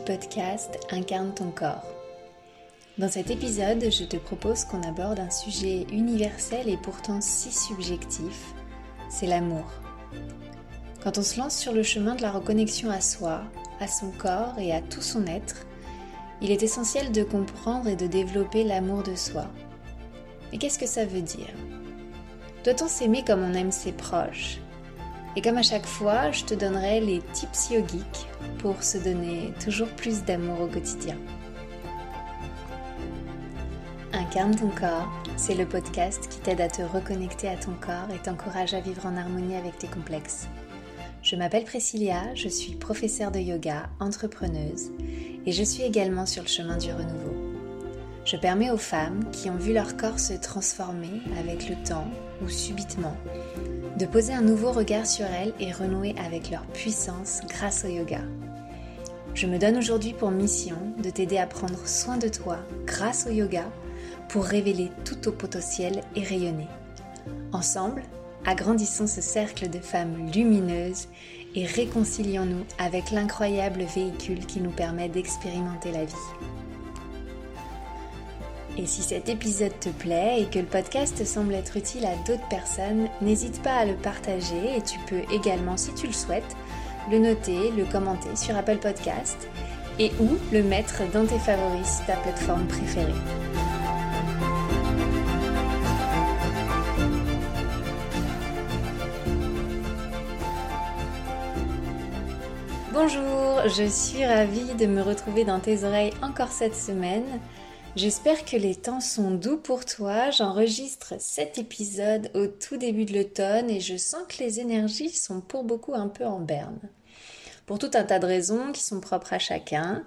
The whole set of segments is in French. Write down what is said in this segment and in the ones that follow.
podcast Incarne ton corps. Dans cet épisode, je te propose qu'on aborde un sujet universel et pourtant si subjectif, c'est l'amour. Quand on se lance sur le chemin de la reconnexion à soi, à son corps et à tout son être, il est essentiel de comprendre et de développer l'amour de soi. Mais qu'est-ce que ça veut dire? Doit-on s'aimer comme on aime ses proches? Et comme à chaque fois, je te donnerai les tips yogiques pour se donner toujours plus d'amour au quotidien. Incarne ton corps, c'est le podcast qui t'aide à te reconnecter à ton corps et t'encourage à vivre en harmonie avec tes complexes. Je m'appelle Priscilla, je suis professeure de yoga, entrepreneuse et je suis également sur le chemin du renouveau. Je permets aux femmes qui ont vu leur corps se transformer avec le temps ou subitement de poser un nouveau regard sur elles et renouer avec leur puissance grâce au yoga. Je me donne aujourd'hui pour mission de t'aider à prendre soin de toi grâce au yoga pour révéler tout ton potentiel et rayonner. Ensemble, agrandissons ce cercle de femmes lumineuses et réconcilions-nous avec l'incroyable véhicule qui nous permet d'expérimenter la vie. Et si cet épisode te plaît et que le podcast semble être utile à d'autres personnes, n'hésite pas à le partager et tu peux également, si tu le souhaites, le noter, le commenter sur Apple Podcast et ou le mettre dans tes favoris ta plateforme préférée. Bonjour, je suis ravie de me retrouver dans tes oreilles encore cette semaine. J'espère que les temps sont doux pour toi. J'enregistre cet épisode au tout début de l'automne et je sens que les énergies sont pour beaucoup un peu en berne. Pour tout un tas de raisons qui sont propres à chacun.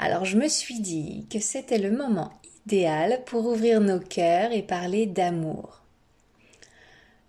Alors je me suis dit que c'était le moment idéal pour ouvrir nos cœurs et parler d'amour.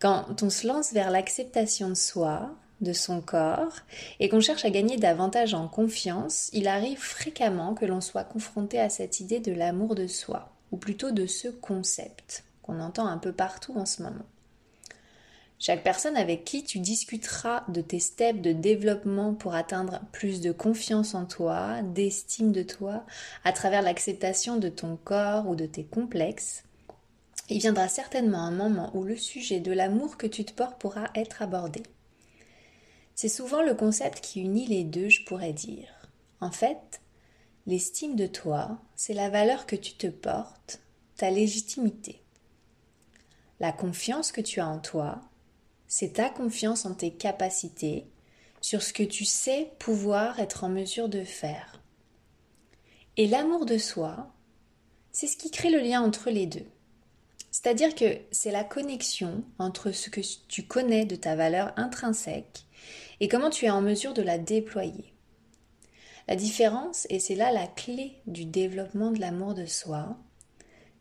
Quand on se lance vers l'acceptation de soi, de son corps et qu'on cherche à gagner davantage en confiance, il arrive fréquemment que l'on soit confronté à cette idée de l'amour de soi, ou plutôt de ce concept qu'on entend un peu partout en ce moment. Chaque personne avec qui tu discuteras de tes steps de développement pour atteindre plus de confiance en toi, d'estime de toi, à travers l'acceptation de ton corps ou de tes complexes, il viendra certainement un moment où le sujet de l'amour que tu te portes pourra être abordé. C'est souvent le concept qui unit les deux, je pourrais dire. En fait, l'estime de toi, c'est la valeur que tu te portes, ta légitimité. La confiance que tu as en toi, c'est ta confiance en tes capacités, sur ce que tu sais pouvoir être en mesure de faire. Et l'amour de soi, c'est ce qui crée le lien entre les deux. C'est-à-dire que c'est la connexion entre ce que tu connais de ta valeur intrinsèque et comment tu es en mesure de la déployer? La différence, et c'est là la clé du développement de l'amour de soi,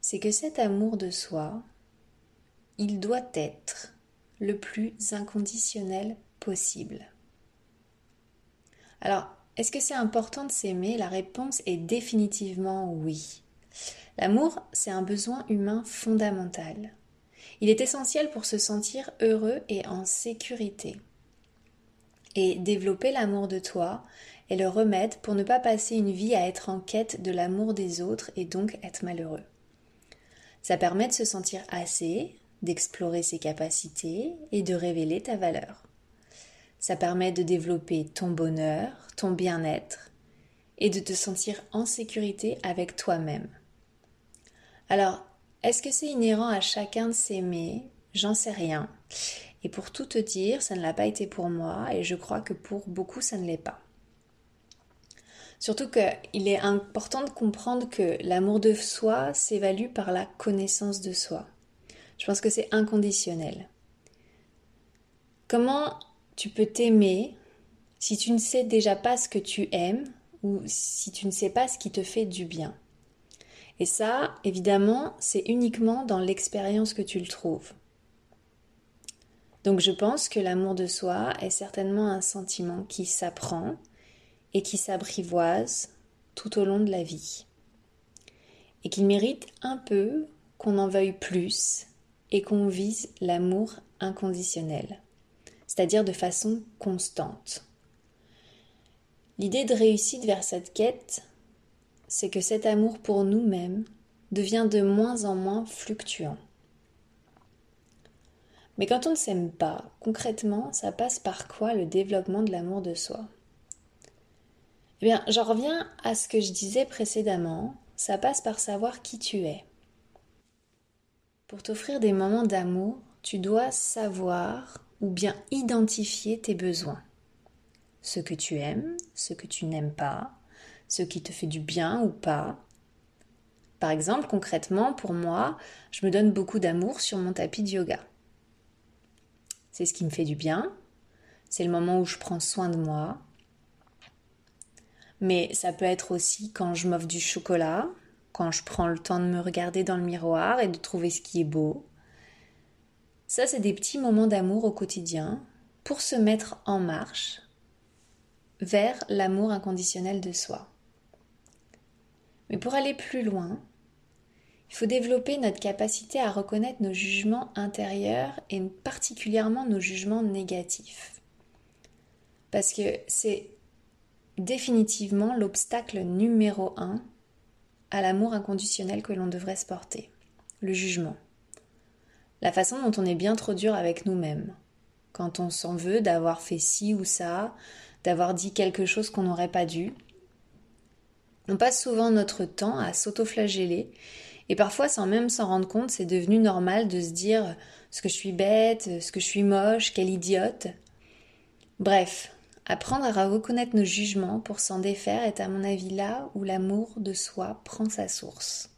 c'est que cet amour de soi, il doit être le plus inconditionnel possible. Alors, est-ce que c'est important de s'aimer? La réponse est définitivement oui. L'amour, c'est un besoin humain fondamental. Il est essentiel pour se sentir heureux et en sécurité. Et développer l'amour de toi est le remède pour ne pas passer une vie à être en quête de l'amour des autres et donc être malheureux. Ça permet de se sentir assez, d'explorer ses capacités et de révéler ta valeur. Ça permet de développer ton bonheur, ton bien-être et de te sentir en sécurité avec toi-même. Alors, est-ce que c'est inhérent à chacun de s'aimer? J'en sais rien. Et pour tout te dire, ça ne l'a pas été pour moi et je crois que pour beaucoup, ça ne l'est pas. Surtout qu'il est important de comprendre que l'amour de soi s'évalue par la connaissance de soi. Je pense que c'est inconditionnel. Comment tu peux t'aimer si tu ne sais déjà pas ce que tu aimes ou si tu ne sais pas ce qui te fait du bien? Et ça, évidemment, c'est uniquement dans l'expérience que tu le trouves. Donc je pense que l'amour de soi est certainement un sentiment qui s'apprend et qui s'abrivoise tout au long de la vie. Et qu'il mérite un peu qu'on en veuille plus et qu'on vise l'amour inconditionnel, c'est-à-dire de façon constante. L'idée de réussite vers cette quête, c'est que cet amour pour nous-mêmes devient de moins en moins fluctuant. Mais quand on ne s'aime pas, concrètement, ça passe par quoi le développement de l'amour de soi? Eh bien, j'en reviens à ce que je disais précédemment, ça passe par savoir qui tu es. Pour t'offrir des moments d'amour, tu dois savoir ou bien identifier tes besoins. Ce que tu aimes, ce que tu n'aimes pas, ce qui te fait du bien ou pas. Par exemple, concrètement, pour moi, je me donne beaucoup d'amour sur mon tapis de yoga. C'est ce qui me fait du bien. C'est le moment où je prends soin de moi. Mais ça peut être aussi quand je m'offre du chocolat, quand je prends le temps de me regarder dans le miroir et de trouver ce qui est beau. Ça, c'est des petits moments d'amour au quotidien pour se mettre en marche vers l'amour inconditionnel de soi. Mais pour aller plus loin, il faut développer notre capacité à reconnaître nos jugements intérieurs et particulièrement nos jugements négatifs. Parce que c'est définitivement l'obstacle numéro un à l'amour inconditionnel que l'on devrait se porter, le jugement. La façon dont on est bien trop dur avec nous-mêmes, quand on s'en veut d'avoir fait ci ou ça, d'avoir dit quelque chose qu'on n'aurait pas dû. On passe souvent notre temps à s'autoflageller et parfois, sans même s'en rendre compte, c'est devenu normal de se dire ce que je suis bête, ce que je suis moche, quelle idiote. Bref, apprendre à reconnaître nos jugements pour s'en défaire est à mon avis là où l'amour de soi prend sa source.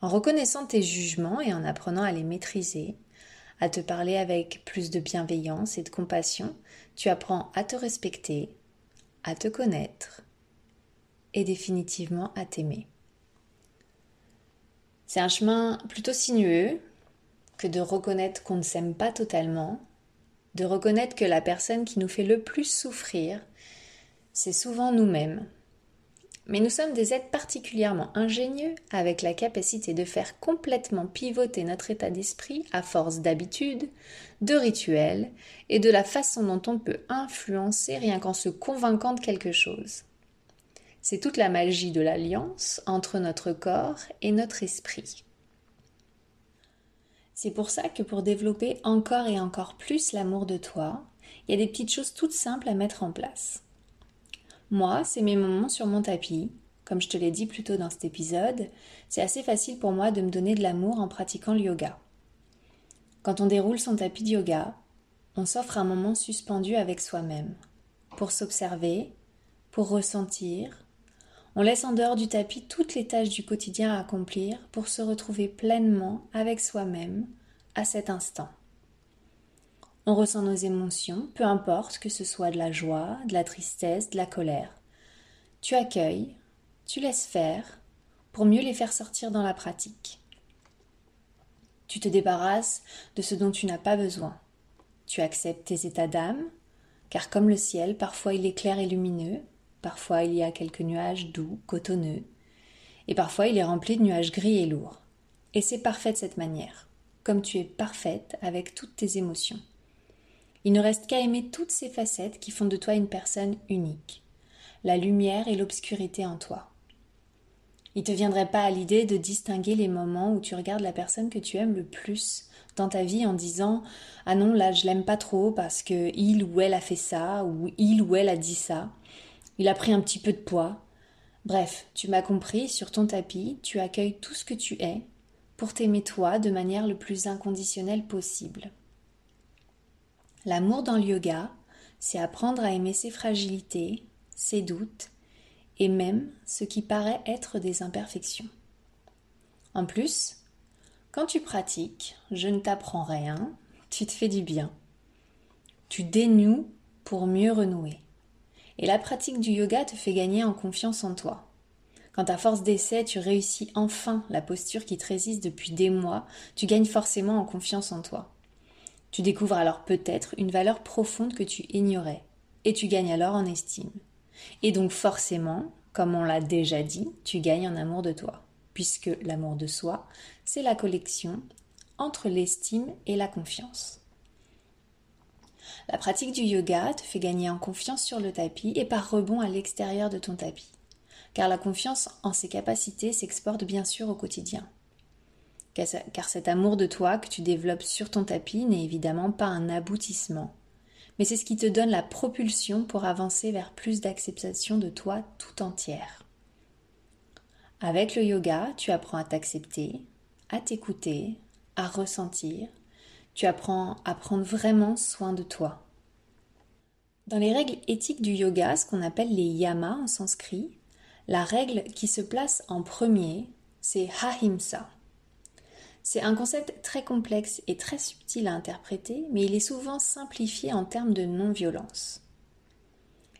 En reconnaissant tes jugements et en apprenant à les maîtriser, à te parler avec plus de bienveillance et de compassion, tu apprends à te respecter, à te connaître et définitivement à t'aimer. C'est un chemin plutôt sinueux que de reconnaître qu'on ne s'aime pas totalement, de reconnaître que la personne qui nous fait le plus souffrir, c'est souvent nous-mêmes. Mais nous sommes des êtres particulièrement ingénieux avec la capacité de faire complètement pivoter notre état d'esprit à force d'habitudes, de rituels et de la façon dont on peut influencer rien qu'en se convainquant de quelque chose. C'est toute la magie de l'alliance entre notre corps et notre esprit. C'est pour ça que pour développer encore et encore plus l'amour de toi, il y a des petites choses toutes simples à mettre en place. Moi, c'est mes moments sur mon tapis. Comme je te l'ai dit plus tôt dans cet épisode, c'est assez facile pour moi de me donner de l'amour en pratiquant le yoga. Quand on déroule son tapis de yoga, on s'offre un moment suspendu avec soi-même, pour s'observer, pour ressentir, on laisse en dehors du tapis toutes les tâches du quotidien à accomplir pour se retrouver pleinement avec soi-même à cet instant. On ressent nos émotions, peu importe que ce soit de la joie, de la tristesse, de la colère. Tu accueilles, tu laisses faire pour mieux les faire sortir dans la pratique. Tu te débarrasses de ce dont tu n'as pas besoin. Tu acceptes tes états d'âme, car comme le ciel, parfois il est clair et lumineux, Parfois il y a quelques nuages doux, cotonneux, et parfois il est rempli de nuages gris et lourds. Et c'est parfait de cette manière, comme tu es parfaite avec toutes tes émotions. Il ne reste qu'à aimer toutes ces facettes qui font de toi une personne unique, la lumière et l'obscurité en toi. Il te viendrait pas à l'idée de distinguer les moments où tu regardes la personne que tu aimes le plus dans ta vie en disant Ah non, là je l'aime pas trop parce que il ou elle a fait ça, ou il ou elle a dit ça. Il a pris un petit peu de poids. Bref, tu m'as compris, sur ton tapis, tu accueilles tout ce que tu es pour t'aimer toi de manière le plus inconditionnelle possible. L'amour dans le yoga, c'est apprendre à aimer ses fragilités, ses doutes et même ce qui paraît être des imperfections. En plus, quand tu pratiques, je ne t'apprends rien, tu te fais du bien. Tu dénoues pour mieux renouer. Et la pratique du yoga te fait gagner en confiance en toi. Quand à force d'essai, tu réussis enfin la posture qui te résiste depuis des mois, tu gagnes forcément en confiance en toi. Tu découvres alors peut-être une valeur profonde que tu ignorais, et tu gagnes alors en estime. Et donc forcément, comme on l'a déjà dit, tu gagnes en amour de toi, puisque l'amour de soi, c'est la collection entre l'estime et la confiance. La pratique du yoga te fait gagner en confiance sur le tapis et par rebond à l'extérieur de ton tapis. Car la confiance en ses capacités s'exporte bien sûr au quotidien. Car cet amour de toi que tu développes sur ton tapis n'est évidemment pas un aboutissement, mais c'est ce qui te donne la propulsion pour avancer vers plus d'acceptation de toi tout entière. Avec le yoga, tu apprends à t'accepter, à t'écouter, à ressentir, tu apprends à prendre vraiment soin de toi. Dans les règles éthiques du yoga, ce qu'on appelle les yamas en sanskrit, la règle qui se place en premier, c'est Ahimsa. C'est un concept très complexe et très subtil à interpréter, mais il est souvent simplifié en termes de non-violence.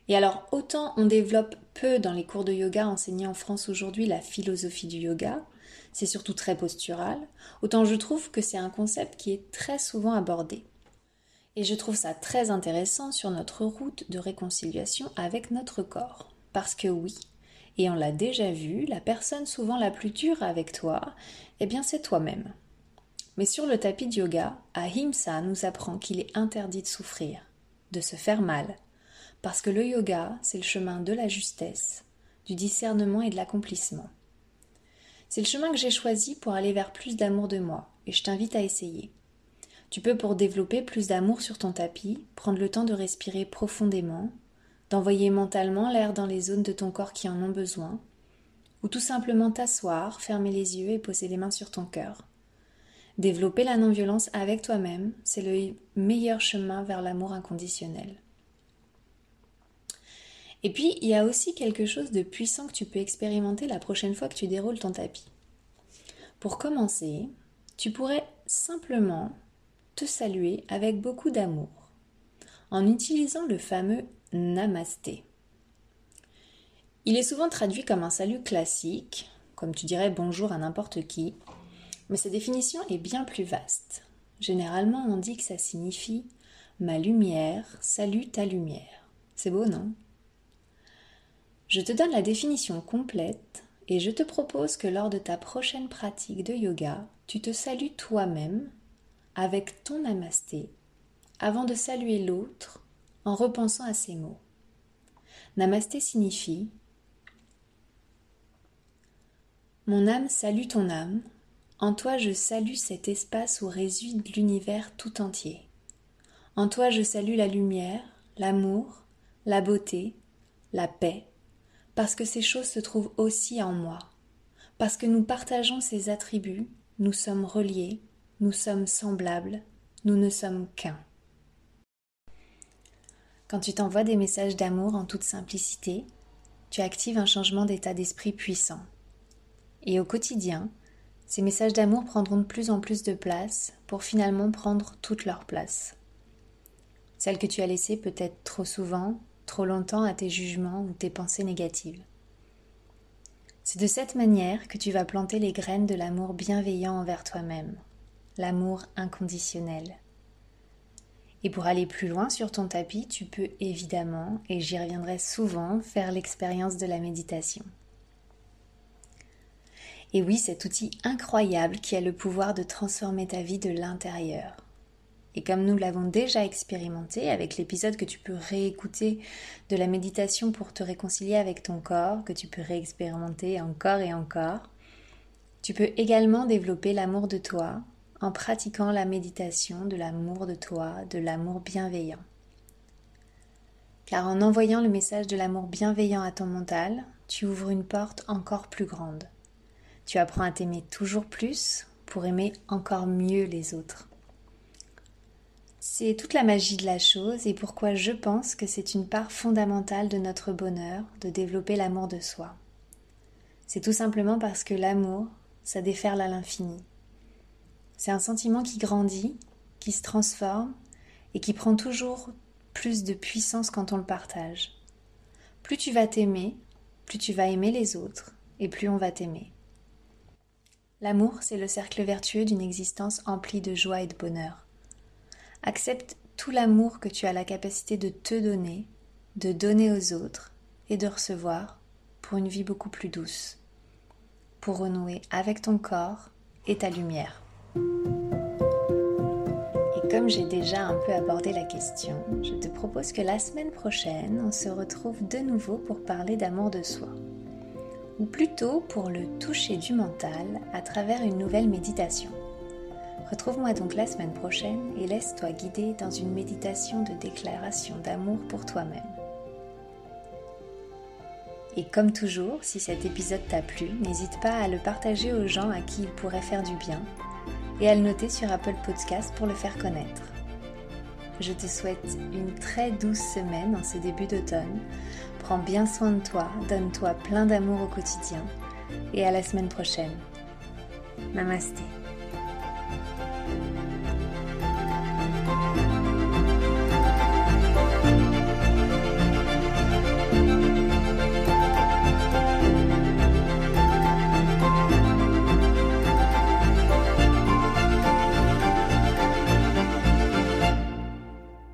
Et alors, autant on développe peu dans les cours de yoga enseignés en France aujourd'hui la philosophie du yoga, c'est surtout très postural, autant je trouve que c'est un concept qui est très souvent abordé. Et je trouve ça très intéressant sur notre route de réconciliation avec notre corps. Parce que oui, et on l'a déjà vu, la personne souvent la plus dure avec toi, eh bien c'est toi-même. Mais sur le tapis de yoga, Ahimsa nous apprend qu'il est interdit de souffrir, de se faire mal, parce que le yoga, c'est le chemin de la justesse, du discernement et de l'accomplissement. C'est le chemin que j'ai choisi pour aller vers plus d'amour de moi, et je t'invite à essayer. Tu peux, pour développer plus d'amour sur ton tapis, prendre le temps de respirer profondément, d'envoyer mentalement l'air dans les zones de ton corps qui en ont besoin, ou tout simplement t'asseoir, fermer les yeux et poser les mains sur ton cœur. Développer la non-violence avec toi-même, c'est le meilleur chemin vers l'amour inconditionnel. Et puis, il y a aussi quelque chose de puissant que tu peux expérimenter la prochaine fois que tu déroules ton tapis. Pour commencer, tu pourrais simplement te saluer avec beaucoup d'amour en utilisant le fameux Namasté. Il est souvent traduit comme un salut classique, comme tu dirais bonjour à n'importe qui, mais sa définition est bien plus vaste. Généralement, on dit que ça signifie ma lumière salue ta lumière. C'est beau, non? Je te donne la définition complète et je te propose que lors de ta prochaine pratique de yoga, tu te salues toi-même avec ton namasté avant de saluer l'autre en repensant à ces mots. Namasté signifie Mon âme salue ton âme, en toi je salue cet espace où réside l'univers tout entier. En toi je salue la lumière, l'amour, la beauté, la paix, parce que ces choses se trouvent aussi en moi, parce que nous partageons ces attributs, nous sommes reliés, nous sommes semblables, nous ne sommes qu'un. Quand tu t'envoies des messages d'amour en toute simplicité, tu actives un changement d'état d'esprit puissant. Et au quotidien, ces messages d'amour prendront de plus en plus de place pour finalement prendre toute leur place. Celle que tu as laissée peut-être trop souvent, trop longtemps à tes jugements ou tes pensées négatives. C'est de cette manière que tu vas planter les graines de l'amour bienveillant envers toi-même, l'amour inconditionnel. Et pour aller plus loin sur ton tapis, tu peux évidemment, et j'y reviendrai souvent, faire l'expérience de la méditation. Et oui, cet outil incroyable qui a le pouvoir de transformer ta vie de l'intérieur. Et comme nous l'avons déjà expérimenté avec l'épisode que tu peux réécouter de la méditation pour te réconcilier avec ton corps, que tu peux réexpérimenter encore et encore, tu peux également développer l'amour de toi en pratiquant la méditation de l'amour de toi, de l'amour bienveillant. Car en envoyant le message de l'amour bienveillant à ton mental, tu ouvres une porte encore plus grande. Tu apprends à t'aimer toujours plus pour aimer encore mieux les autres. C'est toute la magie de la chose et pourquoi je pense que c'est une part fondamentale de notre bonheur de développer l'amour de soi. C'est tout simplement parce que l'amour, ça déferle à l'infini. C'est un sentiment qui grandit, qui se transforme et qui prend toujours plus de puissance quand on le partage. Plus tu vas t'aimer, plus tu vas aimer les autres et plus on va t'aimer. L'amour, c'est le cercle vertueux d'une existence emplie de joie et de bonheur. Accepte tout l'amour que tu as la capacité de te donner, de donner aux autres et de recevoir pour une vie beaucoup plus douce, pour renouer avec ton corps et ta lumière. Et comme j'ai déjà un peu abordé la question, je te propose que la semaine prochaine, on se retrouve de nouveau pour parler d'amour de soi. Ou plutôt pour le toucher du mental à travers une nouvelle méditation. Retrouve-moi donc la semaine prochaine et laisse-toi guider dans une méditation de déclaration d'amour pour toi-même. Et comme toujours, si cet épisode t'a plu, n'hésite pas à le partager aux gens à qui il pourrait faire du bien et à le noter sur Apple Podcast pour le faire connaître. Je te souhaite une très douce semaine en ce début d'automne. Prends bien soin de toi, donne-toi plein d'amour au quotidien et à la semaine prochaine. Namasté.